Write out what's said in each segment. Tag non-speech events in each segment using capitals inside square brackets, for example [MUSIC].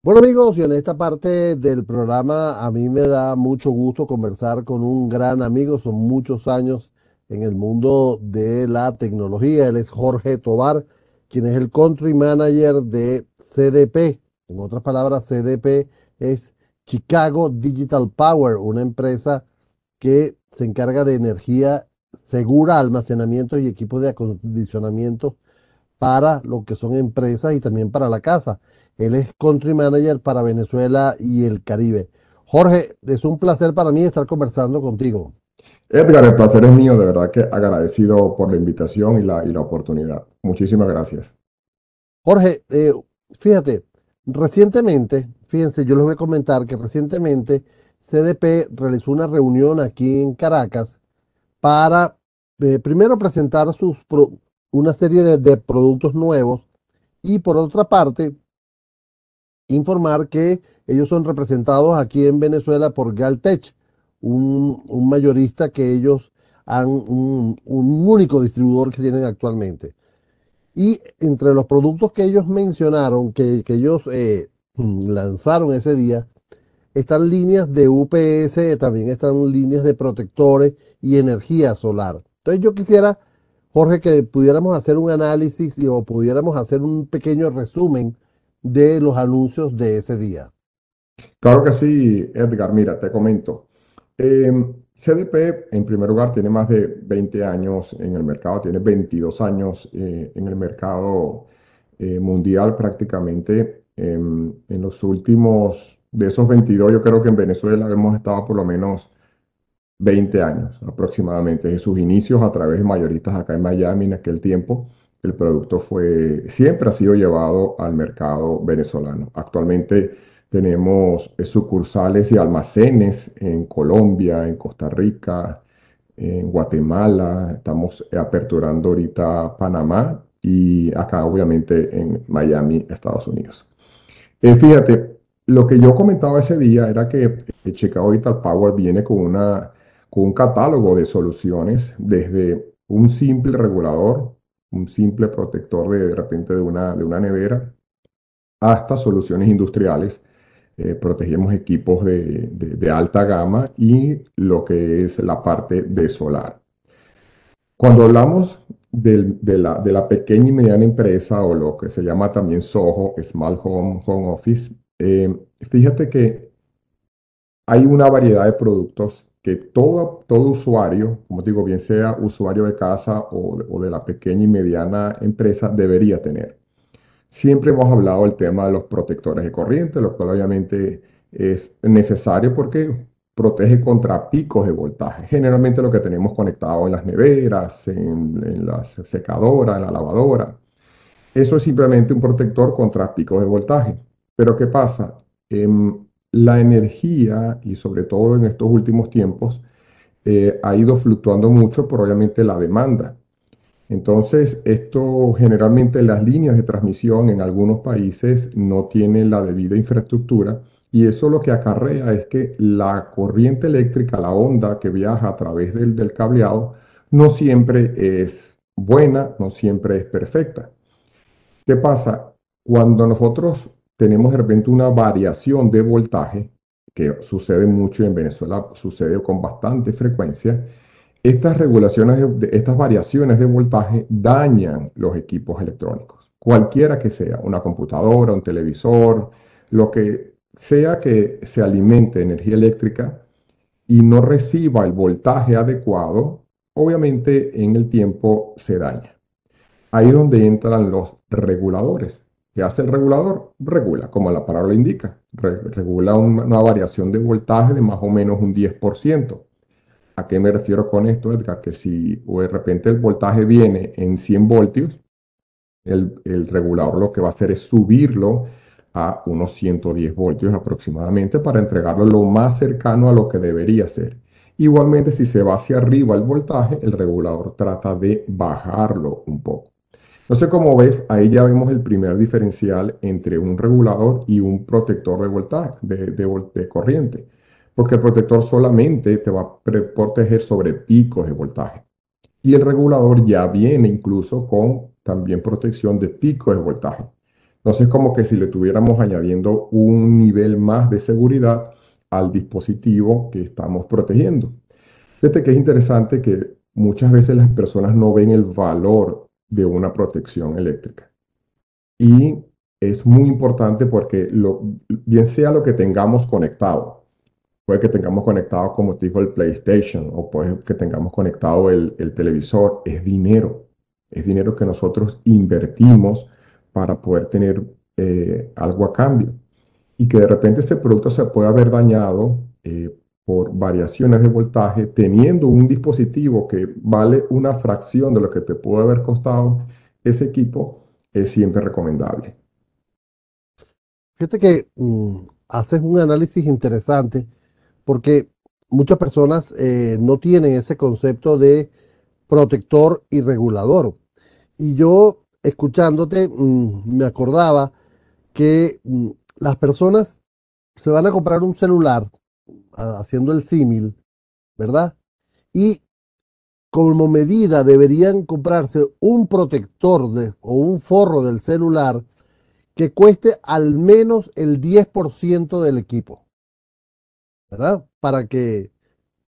Bueno amigos, y en esta parte del programa a mí me da mucho gusto conversar con un gran amigo, son muchos años en el mundo de la tecnología. Él es Jorge Tobar, quien es el Country Manager de CDP. En otras palabras, CDP es Chicago Digital Power, una empresa que se encarga de energía segura, almacenamiento y equipos de acondicionamiento para lo que son empresas y también para la casa. Él es Country Manager para Venezuela y el Caribe. Jorge, es un placer para mí estar conversando contigo. Edgar, el placer es mío, de verdad que agradecido por la invitación y la, y la oportunidad. Muchísimas gracias. Jorge, eh, fíjate, recientemente, fíjense, yo les voy a comentar que recientemente CDP realizó una reunión aquí en Caracas para eh, primero presentar sus una serie de, productos nuevos y por otra parte informar que ellos son representados aquí en Venezuela por Galtech, un, mayorista que ellos han, un, único distribuidor que tienen actualmente. Y entre los productos que ellos mencionaron, que, ellos eh, [CLEARS THROAT] lanzaron ese día, están líneas de UPS, también están líneas de protectores y energía solar. Entonces yo quisiera, Jorge, que pudiéramos hacer un análisis y, o pudiéramos hacer un pequeño resumen de los anuncios de ese día. Claro que sí, Edgar. Mira, te comento. Em, CDP, en primer lugar, tiene más de 20 años en el mercado, tiene 22 años eh, en el mercado eh, mundial prácticamente. Em, en los últimos, de esos 22, yo creo que en Venezuela hemos estado por lo menos 20 años aproximadamente, de sus inicios a través de mayoristas acá en Miami en aquel tiempo el producto fue, siempre ha sido llevado al mercado venezolano. Actualmente tenemos eh, sucursales y almacenes en Colombia, en Costa Rica, en Guatemala, estamos aperturando ahorita Panamá y acá obviamente en Miami, Estados Unidos. Eh, fíjate, lo que yo comentaba ese día era que eh, Chicago Digital Power viene con, una, con un catálogo de soluciones desde un simple regulador un simple protector de, de repente de una, de una nevera, hasta soluciones industriales. Eh, protegemos equipos de, de, alta gama y lo que es la parte de solar. Cuando hablamos de, la, de, la, pequeña y mediana empresa o lo que se llama también SOHO, Small Home, Home Office, eh, fíjate que hay una variedad de productos que todo, todo usuario, como digo, bien sea usuario de casa o de, la pequeña y mediana empresa, debería tener. Siempre hemos hablado del tema de los protectores de corriente, lo cual obviamente es necesario porque protege contra picos de voltaje. Generalmente lo que tenemos conectado en las neveras, en, en las secadoras, en la lavadora. Eso es simplemente un protector contra picos de voltaje. Pero ¿qué pasa? Em, la energía, y sobre todo en estos últimos tiempos, eh, ha ido fluctuando mucho por obviamente la demanda. Entonces, esto generalmente las líneas de transmisión en algunos países no tienen la debida infraestructura y eso lo que acarrea es que la corriente eléctrica, la onda que viaja a través del, del cableado, no siempre es buena, no siempre es perfecta. ¿Qué pasa? Cuando nosotros tenemos de repente una variación de voltaje, que sucede mucho en Venezuela, sucede con bastante frecuencia, estas regulaciones, estas variaciones de voltaje dañan los equipos electrónicos, cualquiera que sea, una computadora, un televisor, lo que sea que se alimente energía eléctrica y no reciba el voltaje adecuado, obviamente en el tiempo se daña. Ahí es donde entran los reguladores. ¿Qué hace el regulador? Regula, como la palabra indica. regula una, variación de voltaje de más o menos un 10%. ¿A qué me refiero con esto, Edgar? Que si de repente el voltaje viene en 100 voltios, el, el, regulador lo que va a hacer es subirlo a unos 110 voltios aproximadamente para entregarlo lo más cercano a lo que debería ser. Igualmente, si se va hacia arriba el voltaje, el regulador trata de bajarlo un poco. Sé cómo ves, ahí ya vemos el primer diferencial entre un regulador y un protector de voltaje, de, corriente, porque el protector solamente te va a proteger sobre picos de voltaje. Y el regulador ya viene incluso con también protección de picos de voltaje. Entonces, como que si le tuviéramos añadiendo un nivel más de seguridad al dispositivo que estamos protegiendo. Fíjate que es interesante que muchas veces las personas no ven el valor de una protección eléctrica. Y es muy importante porque bien sea lo que tengamos conectado, puede que tengamos conectado, como te dijo, el PlayStation o puede que tengamos conectado el, el televisor, es dinero. Es dinero que nosotros invertimos para poder tener eh, algo a cambio. Y que de repente ese producto se puede haber dañado eh, por variaciones de voltaje, teniendo un dispositivo que vale una fracción de lo que te puede haber costado ese equipo, es siempre recomendable. Fíjate que mm, haces un análisis interesante porque muchas personas eh, no tienen ese concepto de protector y regulador. Y yo, escuchándote, mm, me acordaba que mm, las personas se van a comprar un celular, haciendo el símil, ¿verdad? Y como medida deberían comprarse un protector de, o un forro del celular que cueste al menos el 10% del equipo, ¿verdad? Para que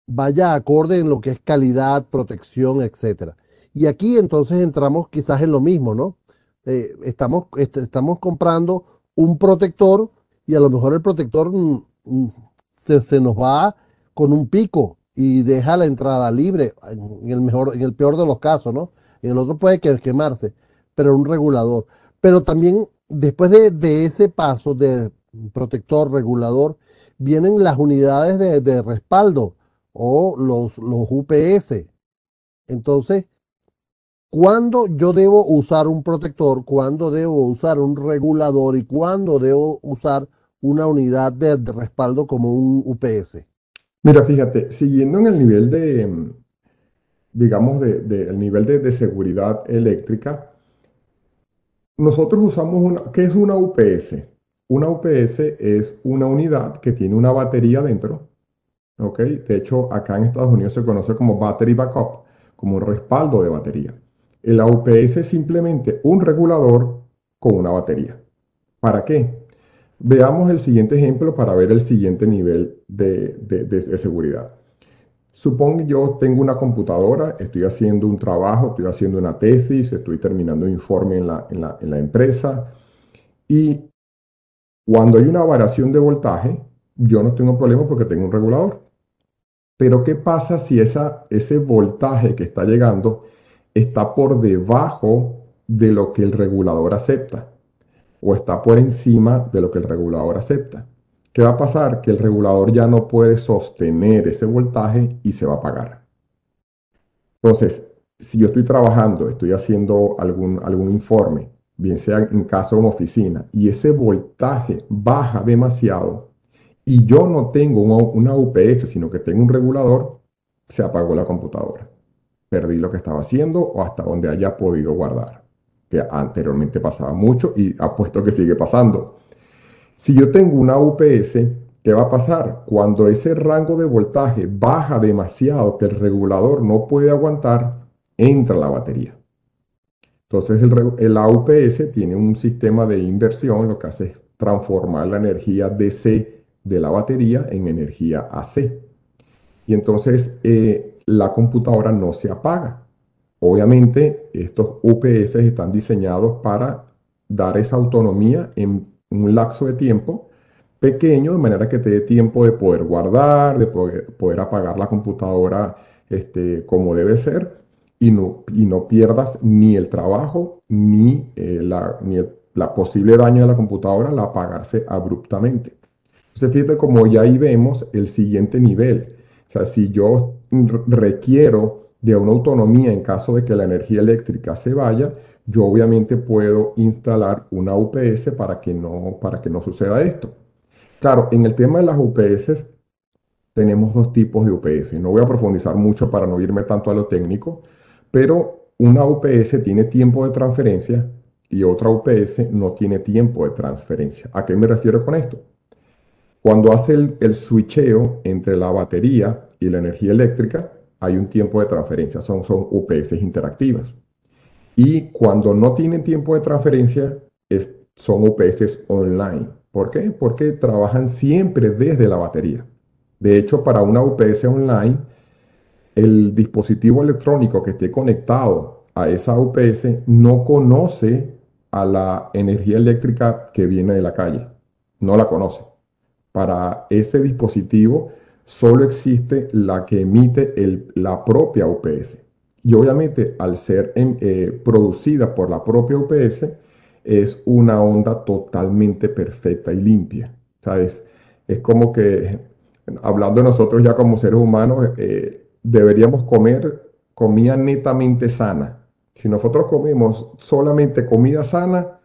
vaya acorde en lo que es calidad, protección, etcétera. Y aquí entonces entramos quizás en lo mismo, ¿no? Eh, estamos, estamos comprando un protector y a lo mejor el protector mm, mm, se, se, nos va con un pico y deja la entrada libre, en el, mejor, en el peor de los casos, ¿no? En el otro puede quemarse, pero un regulador. Pero también Después de, ese paso de protector regulador, vienen las unidades de, respaldo o los, los UPS. Entonces, ¿cuándo yo debo usar un protector? ¿Cuándo debo usar un regulador? ¿Y cuándo debo usar una unidad de, respaldo como un UPS? Mira, fíjate, siguiendo en el nivel de, digamos, de, nivel de seguridad eléctrica, nosotros usamos una, ¿qué es una UPS? Una UPS es una unidad que tiene una batería dentro, ¿ok? De hecho, acá en Estados Unidos se conoce como battery backup, como un respaldo de batería. La UPS es simplemente un regulador con una batería. ¿Para qué? Veamos el siguiente ejemplo para ver el siguiente nivel de seguridad. Supongo yo tengo una computadora, estoy haciendo un trabajo, estoy haciendo una tesis, estoy terminando un informe en la, empresa y cuando hay una variación de voltaje, yo no tengo problema porque tengo un regulador. Pero ¿qué pasa si ese voltaje que está llegando está por debajo de lo que el regulador acepta o está por encima de lo que el regulador acepta? ¿Qué va a pasar? Que el regulador ya no puede sostener ese voltaje y se va a apagar. Entonces, si yo estoy trabajando, estoy haciendo algún, algún informe, bien sea en caso de una oficina, y ese voltaje baja demasiado y yo no tengo una, UPS, sino que tengo un regulador, se apagó la computadora. Perdí lo que estaba haciendo o hasta donde haya podido guardar, que anteriormente pasaba mucho y apuesto que sigue pasando. Si yo tengo una UPS, ¿qué va a pasar? Cuando ese rango de voltaje baja demasiado que el regulador no puede aguantar, entra la batería. Entonces el, la UPS tiene un sistema de inversión, lo que hace es transformar la energía DC de la batería en energía AC. Y entonces eh, la computadora no se apaga. Obviamente estos UPS están diseñados para dar esa autonomía en un lapso de tiempo pequeño, de manera que te dé tiempo de poder guardar, de poder, apagar la computadora este, como debe ser y no, y no pierdas ni el trabajo ni, eh, la, la posible daño de la computadora al apagarse abruptamente. Entonces, fíjate como ya ahí vemos el siguiente nivel. O sea, si yo requiero de una autonomía en caso de que la energía eléctrica se vaya, yo obviamente puedo instalar una UPS para que no, para que no suceda esto. Claro, en el tema de las UPS tenemos dos tipos de UPS. No voy a profundizar mucho para no irme tanto a lo técnico, pero una UPS tiene tiempo de transferencia y otra UPS no tiene tiempo de transferencia. ¿A qué me refiero con esto? Cuando hace el, el switcheo entre la batería y la energía eléctrica, hay un tiempo de transferencia, son, son UPS interactivas. Y cuando no tienen tiempo de transferencia, son UPS online. ¿Por qué? Porque trabajan siempre desde la batería. De hecho, para una UPS online, el dispositivo electrónico que esté conectado a esa UPS no conoce a la energía eléctrica que viene de la calle. No la conoce. Para ese dispositivo solo existe la que emite la propia UPS. Y obviamente al ser em, eh, producida por la propia UPS, es una onda totalmente perfecta y limpia. ¿Sabes? Es como que, hablando nosotros ya como seres humanos, eh, deberíamos comer comida netamente sana. Si nosotros comemos solamente comida sana,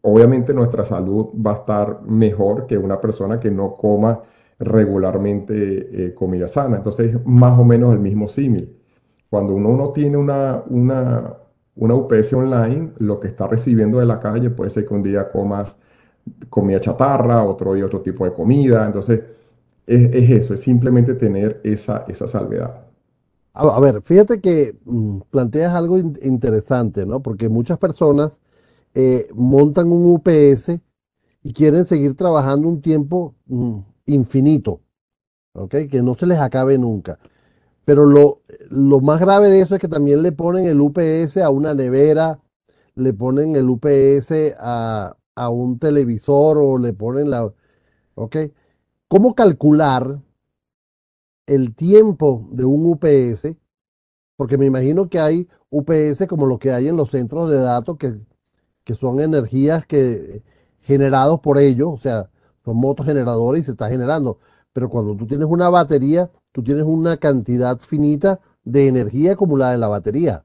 obviamente nuestra salud va a estar mejor que una persona que no coma regularmente eh, comida sana. Entonces es más o menos el mismo símil. Cuando uno no tiene una, una, una UPS online, lo que está recibiendo de la calle puede ser que un día comas comida chatarra, otro día otro tipo de comida. Entonces, es, eso, es simplemente tener esa, esa salvedad. A, ver, fíjate que mm, planteas algo interesante, ¿no? Porque muchas personas eh, montan un UPS y quieren seguir trabajando un tiempo mm, infinito, ¿ok? Que no se les acabe nunca. Pero lo, lo más grave de eso es que también le ponen el UPS a una nevera, le ponen el UPS a, un televisor o le ponen la... ¿Ok? ¿Cómo calcular el tiempo de un UPS? Porque me imagino que hay UPS como lo que hay en los centros de datos que, que son energías que generados por ellos, o sea, son motos generadores y se está generando. Pero cuando tú tienes una batería, tú tienes una cantidad finita de energía acumulada en la batería.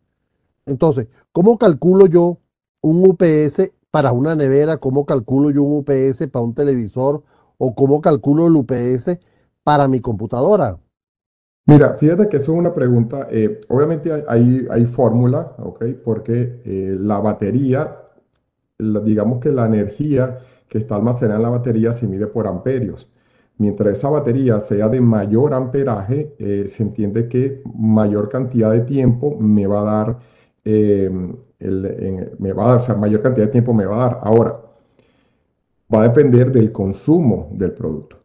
Entonces, ¿cómo calculo yo un UPS para una nevera? ¿Cómo calculo yo un UPS para un televisor? ¿O cómo calculo el UPS para mi computadora? Mira, fíjate que eso es una pregunta. Eh, obviamente hay, hay, fórmula, ¿ok? Porque eh, la batería, digamos que la energía que está almacenada en la batería se mide por amperios. Mientras esa batería sea de mayor amperaje, eh, se entiende que mayor cantidad de tiempo me va a dar, em, me va a dar, o sea, mayor cantidad de tiempo me va a dar. Ahora, va a depender del consumo del producto.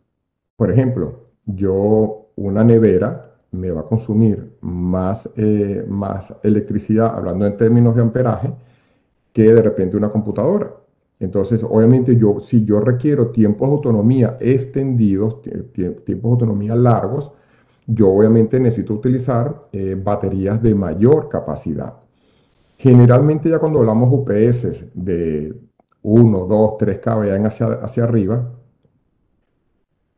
Por ejemplo, yo, una nevera me va a consumir más, eh, más electricidad, hablando en términos de amperaje, que de repente una computadora. Entonces, obviamente, yo, si yo requiero tiempos de autonomía extendidos, tiempos de autonomía largos, yo obviamente necesito utilizar eh, baterías de mayor capacidad. Generalmente ya cuando hablamos UPS de 1, 2, 3 kVA hacia, hacia arriba,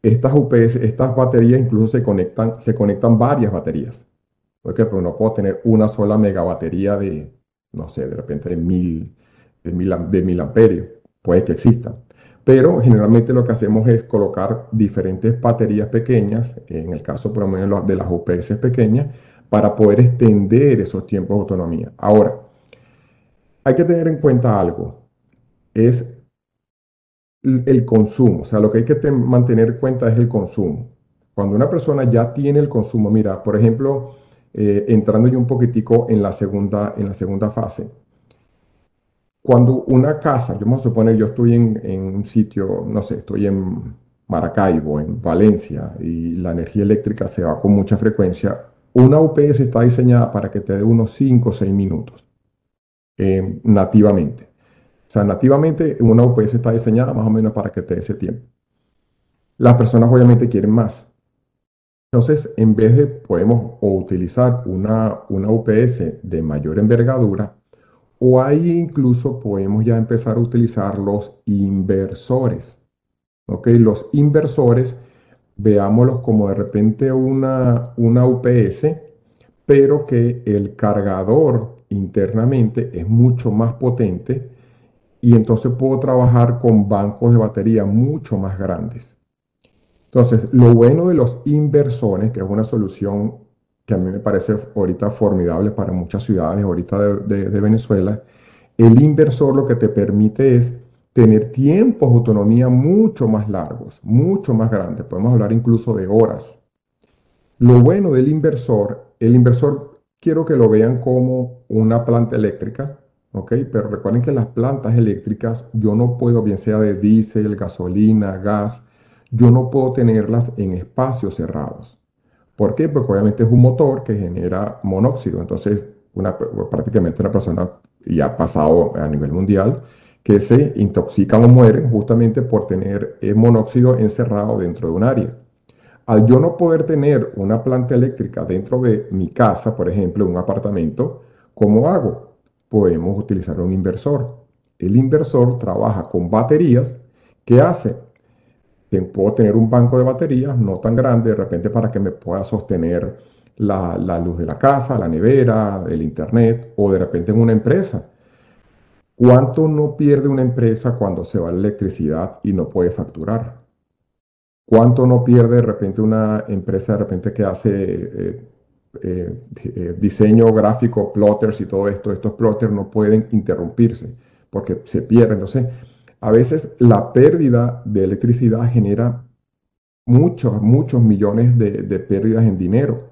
estas UPS, estas baterías incluso se conectan, se conectan varias baterías. Porque no puedo tener una sola megabatería de, no sé, de repente de mil, de mil, amperios. Puede que existan. Pero generalmente lo que hacemos es colocar diferentes baterías pequeñas, en el caso por lo menos de las UPS pequeñas, para poder extender esos tiempos de autonomía. Ahora, hay que tener en cuenta algo, es el consumo, o sea, lo que hay que mantener en cuenta es el consumo. Cuando una persona ya tiene el consumo, mira, por ejemplo, eh, entrando yo un poquitico en la segunda, en la segunda fase, cuando una casa, yo vamos a suponer, yo estoy en, un sitio, no sé, estoy en Maracaibo, en Valencia, y la energía eléctrica se va con mucha frecuencia, una UPS está diseñada para que te dé unos 5 o 6 minutos eh, nativamente. O sea, nativamente una UPS está diseñada más o menos para que te dé ese tiempo. Las personas obviamente quieren más. Entonces, en vez de podemos utilizar una, una UPS de mayor envergadura, o ahí incluso podemos ya empezar a utilizar los inversores. ¿Ok? Los inversores, veámoslos como de repente una, una UPS, pero que el cargador internamente es mucho más potente y entonces puedo trabajar con bancos de batería mucho más grandes. Entonces, lo bueno de los inversores, que es una solución que a mí me parece ahorita formidable para muchas ciudades ahorita de, Venezuela, el inversor lo que te permite es tener tiempos de autonomía mucho más largos, mucho más grandes. Podemos hablar incluso de horas. Lo bueno del inversor, el inversor quiero que lo vean como una planta eléctrica, ¿ok? Pero recuerden que las plantas eléctricas yo no puedo, bien sea de diésel, gasolina, gas, yo no puedo tenerlas en espacios cerrados. ¿Por qué? Porque obviamente es un motor que genera monóxido. Entonces, prácticamente una persona, ya ha pasado a nivel mundial, que se intoxican o mueren justamente por tener el monóxido encerrado dentro de un área. Al yo no poder tener una planta eléctrica dentro de mi casa, por ejemplo, un apartamento, ¿cómo hago? Podemos utilizar un inversor. El inversor trabaja con baterías. ¿Qué hace? Puedo tener un banco de baterías no tan grande de repente para que me pueda sostener la, la luz de la casa, la nevera, el internet o de repente en una empresa. ¿Cuánto no pierde una empresa cuando se va la electricidad y no puede facturar? ¿Cuánto no pierde de repente una empresa de repente que hace eh, eh, eh, diseño gráfico, plotters y todo esto? Estos plotters no pueden interrumpirse porque se pierden. Entonces, a veces la pérdida de electricidad genera muchos, muchos millones de, pérdidas en dinero.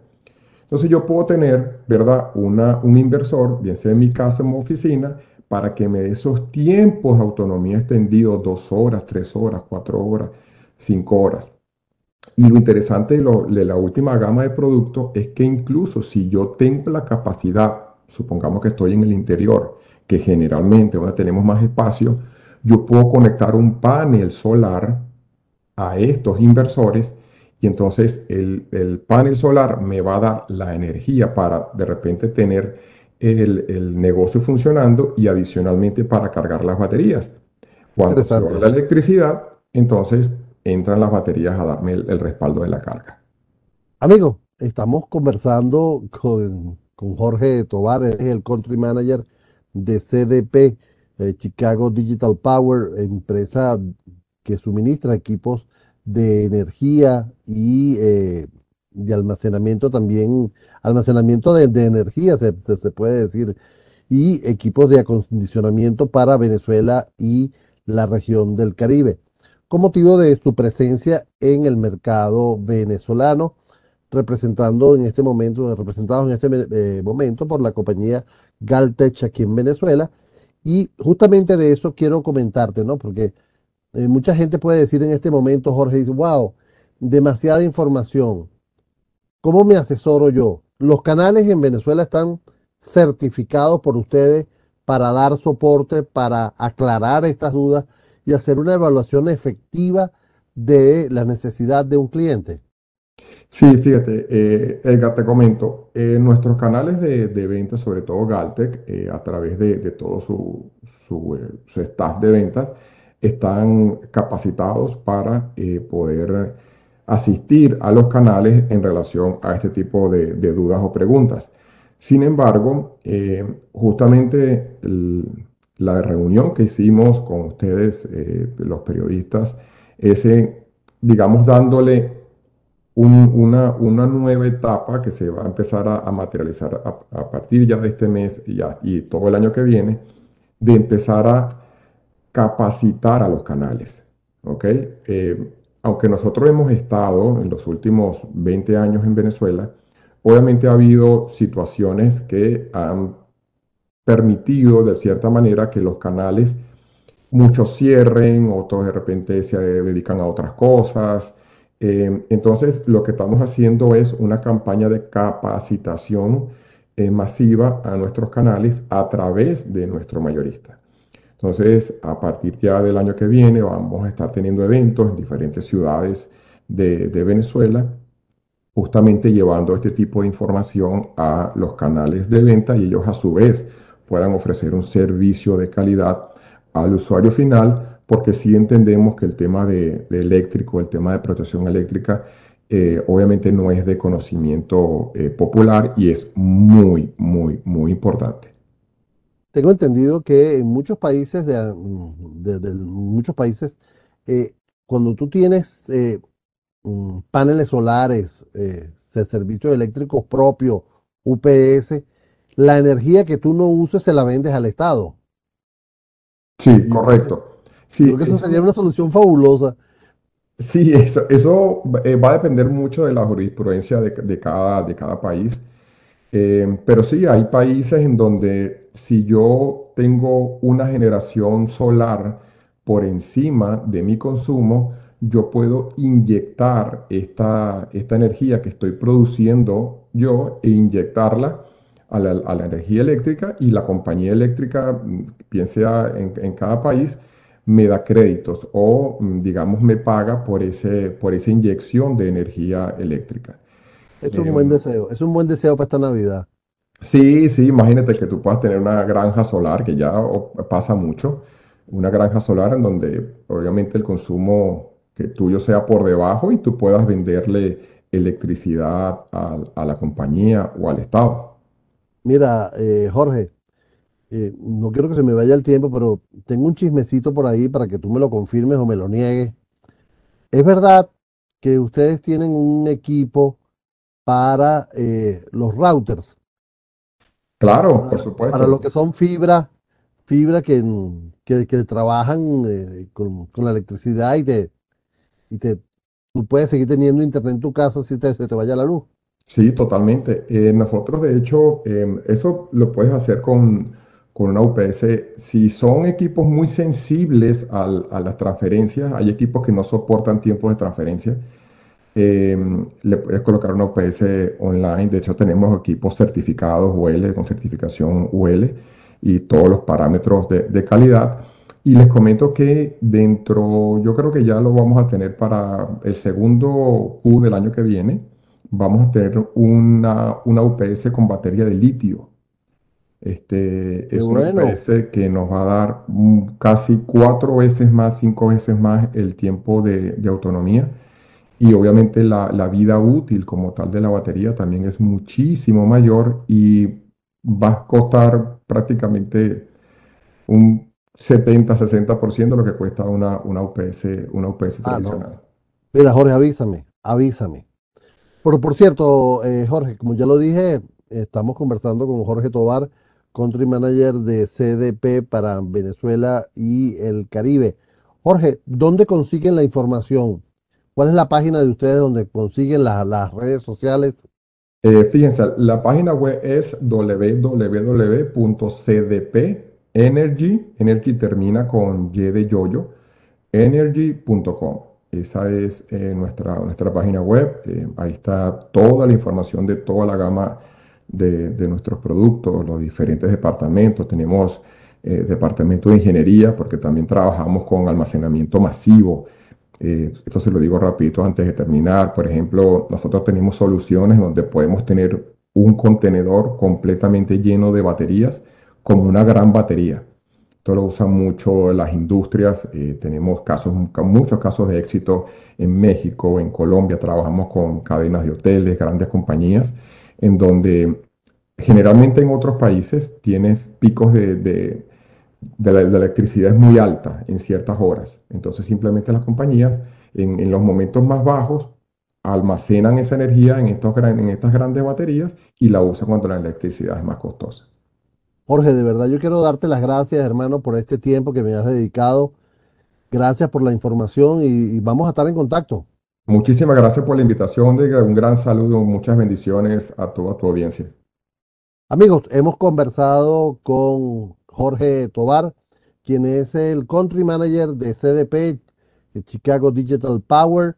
Entonces yo puedo tener, ¿verdad? Una, un inversor, bien sea en mi casa en mi oficina, para que me dé esos tiempos de autonomía extendidos, dos horas, tres horas, cuatro horas, cinco horas. Y lo interesante de, la última gama de productos es que incluso si yo tengo la capacidad, supongamos que estoy en el interior, que generalmente donde tenemos más espacio, yo puedo conectar un panel solar a estos inversores y entonces el, panel solar me va a dar la energía para de repente tener el, negocio funcionando y adicionalmente para cargar las baterías. Cuando se va la electricidad, entonces entran las baterías a darme el, respaldo de la carga. Amigo, estamos conversando con, con Jorge Tobar, el country manager de CDP eh, Chicago Digital Power, empresa que suministra equipos de energía y eh, de almacenamiento también, almacenamiento de, energía se, puede decir, y equipos de acondicionamiento para Venezuela y la región del Caribe, con motivo de su presencia en el mercado venezolano, representando en este momento, representados en este eh, momento por la compañía Galtech aquí en Venezuela, y justamente de eso quiero comentarte, ¿no? Porque eh, mucha gente puede decir en este momento, Jorge, dice, wow, demasiada información. ¿Cómo me asesoro yo? Los canales en Venezuela están certificados por ustedes para dar soporte, para aclarar estas dudas y hacer una evaluación efectiva de la necesidad de un cliente. Sí, fíjate, eh, Edgar, te comento, eh, nuestros canales de, venta, sobre todo Galtec, eh, a través de, todo su, su, staff de ventas, están capacitados para poder asistir a los canales en relación a este tipo de, dudas o preguntas. Sin embargo, justamente la reunión que hicimos con ustedes, los periodistas, ese, digamos, dándole una, una, nueva etapa que se va a empezar a, materializar a, partir ya de este mes y, ya, y todo el año que viene, de empezar a capacitar a los canales. Eh, aunque nosotros hemos estado en los últimos 20 años en Venezuela, obviamente ha habido situaciones que han permitido de cierta manera que los canales muchos cierren, otros de repente se dedican a otras cosas, eh, entonces, lo que estamos haciendo es una campaña de capacitación eh, masiva a nuestros canales a través de nuestro mayorista. Entonces, a partir ya del año que viene, vamos a estar teniendo eventos en diferentes ciudades de, de Venezuela, justamente llevando este tipo de información a los canales de venta y ellos a su vez puedan ofrecer un servicio de calidad al usuario final porque sí entendemos que el tema de, eléctrico, el tema de protección eléctrica, eh, obviamente no es de conocimiento eh, popular y es muy, muy, muy importante. Tengo entendido que en muchos países, de, muchos países, eh, cuando tú tienes mm, paneles solares, servicios eléctricos propios, UPS, la energía que tú no uses se la vendes al Estado. Sí, correcto. Sí, Creo que eso sería una solución fabulosa. Sí, eso, eso eh, va a depender mucho de la jurisprudencia de, cada, de cada país. Eh, pero sí, hay países en donde si yo tengo una generación solar por encima de mi consumo, yo puedo inyectar esta, esta energía que estoy produciendo yo e inyectarla a la, a la energía eléctrica y la compañía eléctrica, bien sea en, en cada país, me da créditos o, mm, digamos, me paga por, ese, por esa inyección de energía eléctrica. Es un buen Em, deseo, es un buen deseo para esta Navidad. sí, sí, imagínate que tú puedas tener una granja solar, que ya pasa mucho, una granja solar en donde obviamente el consumo que tuyo sea por debajo y tú puedas venderle electricidad al- a, la compañía o al Estado. Mira, eh, Jorge, eh, no quiero que se me vaya el tiempo, pero tengo un chismecito por ahí para que tú me lo confirmes o me lo niegues. ¿Es verdad que ustedes tienen un equipo para eh, los routers, Claro, por para, para lo supuesto. que son fibras, fibra que, que, que trabajan eh, con, con la electricidad y te, y te, tú puedes seguir teniendo internet en tu casa si te, se te vaya la luz? Sí, totalmente. Eh, nosotros, de hecho, eso lo puedes hacer con, con una UPS. Si son equipos muy sensibles al- a las transferencias, hay equipos que no soportan tiempos de transferencia. em, le puedes colocar una UPS online. De hecho, tenemos equipos certificados UL, con certificación UL y todos los parámetros de, de calidad. Y les comento que dentro, yo creo que ya lo vamos a tener para el segundo Q del año que viene. Vamos a tener una, una UPS con batería de litio. Este es una bueno. UPS que nos va a dar casi cuatro veces más, cinco veces más el tiempo de, de autonomía. Y obviamente la, la vida útil como tal de la batería también es muchísimo mayor y va a costar prácticamente un 70-60% de lo que cuesta una, una UPS, una UPS Ah, no. tradicional. Mira, Jorge, avísame, avísame. Por, por cierto, eh, Jorge, como ya lo dije, estamos conversando con Jorge Tobar, Country Manager de CDP para Venezuela y el Caribe. Jorge, ¿dónde consiguen la información? ¿Cuál es la página de ustedes donde consiguen la- las redes sociales? Eh, fíjense, la página web es www.cdpenergy, energy termina con Y de yoyo, energy.com. Esa es eh, nuestra, nuestra página web. Eh, ahí está toda la información de toda la gama de, nuestros productos, los diferentes departamentos. Tenemos eh, departamento de ingeniería porque también trabajamos con almacenamiento masivo. Eh, esto se lo digo rapidito antes de terminar. Por ejemplo, nosotros tenemos soluciones donde podemos tener un contenedor completamente lleno de baterías como una gran batería. Esto lo usan mucho las industrias. eh, tenemos casos, muchos casos de éxito en México, en Colombia. Trabajamos con cadenas de hoteles, grandes compañías, en donde generalmente en otros países tienes picos de, de- la, de electricidad muy alta en ciertas horas. Entonces simplemente las compañías en, en los momentos más bajos almacenan esa energía en, estos, gran- en estas grandes baterías y la usan cuando la electricidad es más costosa. Jorge, de verdad yo quiero darte las gracias, hermano, por este tiempo que me has dedicado. Gracias por la información y vamos a estar en contacto. Muchísimas gracias por la invitación, un gran saludo, muchas bendiciones a toda tu audiencia. Amigos, hemos conversado con Jorge Tobar, quien es el Country Manager de CDP, de Chicago Digital Power,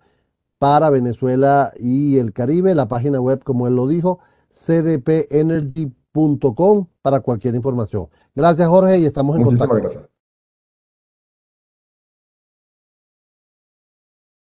para Venezuela y el Caribe. La página web, como él lo dijo, cdpenergy.com para cualquier información. Gracias, Jorge, y estamos en Muchísimas contacto. gracias.